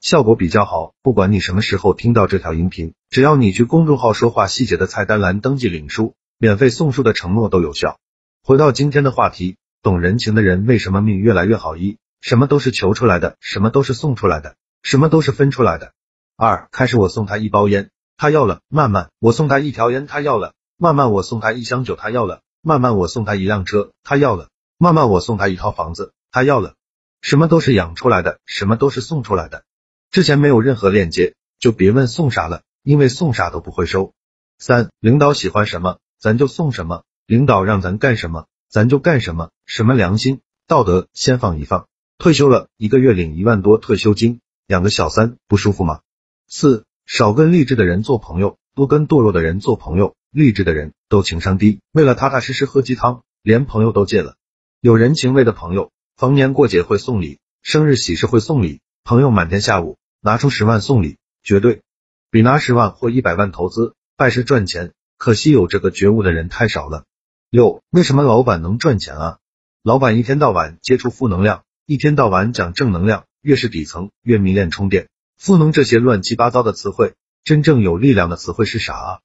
效果比较好。不管你什么时候听到这条音频，只要你去公众号说话细节的菜单栏登记领书，免费送书的承诺都有效。回到今天的话题，懂人情的人为什么命越来越好？一，什么都是求出来的，什么都是送出来的，什么都是分出来的。二，开始我送他一包烟，他要了；慢慢我送他一条烟，他要了；慢慢我送他一箱酒，他要了；慢慢我送他一辆车，他要了；慢慢我送他一套房子，他要了。什么都是养出来的，什么都是送出来的。之前没有任何链接，就别问送啥了，因为送啥都不会收。三，领导喜欢什么，咱就送什么；领导让咱干什么，咱就干什么。什么良心、道德先放一放。退休了一个月领一万多退休金，养个小三不舒服吗？四少跟励志的人做朋友，多跟堕落的人做朋友。励志的人都情商低，为了踏踏实实喝鸡汤，连朋友都戒了。有人情味的朋友，逢年过节会送礼，生日喜事会送礼，朋友满天下午拿出十万送礼，绝对比拿十万或一百万投资拜师赚钱。可惜有这个觉悟的人太少了。六为什么老板能赚钱啊？老板一天到晚接触负能量，一天到晚讲正能量，越是底层越迷恋充电。赋能这些乱七八糟的词汇，真正有力量的词汇是啥啊？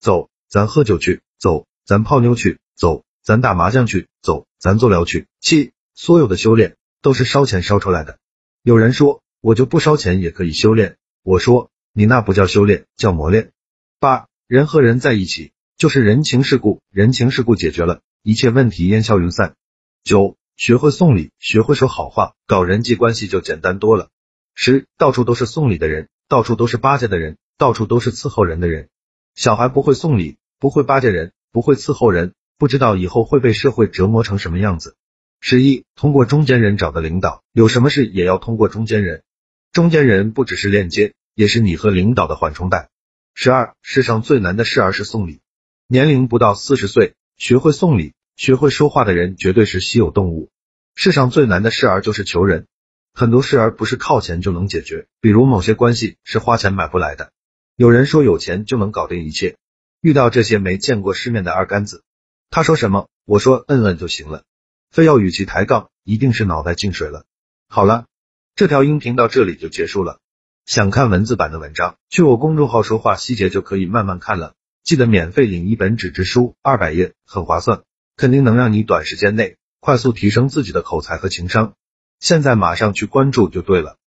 走，咱喝酒去；走，咱泡妞去；走，咱打麻将去；走，咱做疗去。七，所有的修炼都是烧钱烧出来的。有人说我就不烧钱也可以修炼，我说你那不叫修炼，叫磨练。八，人和人在一起就是人情世故，人情世故解决了，一切问题烟消云散。九，学会送礼，学会说好话，搞人际关系就简单多了。十，到处都是送礼的人，到处都是巴结的人，到处都是伺候人的人。小孩不会送礼，不会巴结人，不会伺候人，不知道以后会被社会折磨成什么样子。十一，通过中间人找的领导，有什么事也要通过中间人。中间人不只是链接，也是你和领导的缓冲带。十二，世上最难的事儿是送礼。年龄不到四十岁，学会送礼，学会说话的人绝对是稀有动物。世上最难的事儿就是求人。很多事儿不是靠钱就能解决，比如某些关系是花钱买不来的。有人说有钱就能搞定一切，遇到这些没见过世面的二杆子，他说什么，我说摁摁就行了，非要与其抬杠，一定是脑袋进水了。好了，这条音频到这里就结束了。想看文字版的文章，去我公众号说话细节就可以慢慢看了。记得免费领一本纸质书，二百页，很划算，肯定能让你短时间内快速提升自己的口才和情商。现在马上去关注就对了。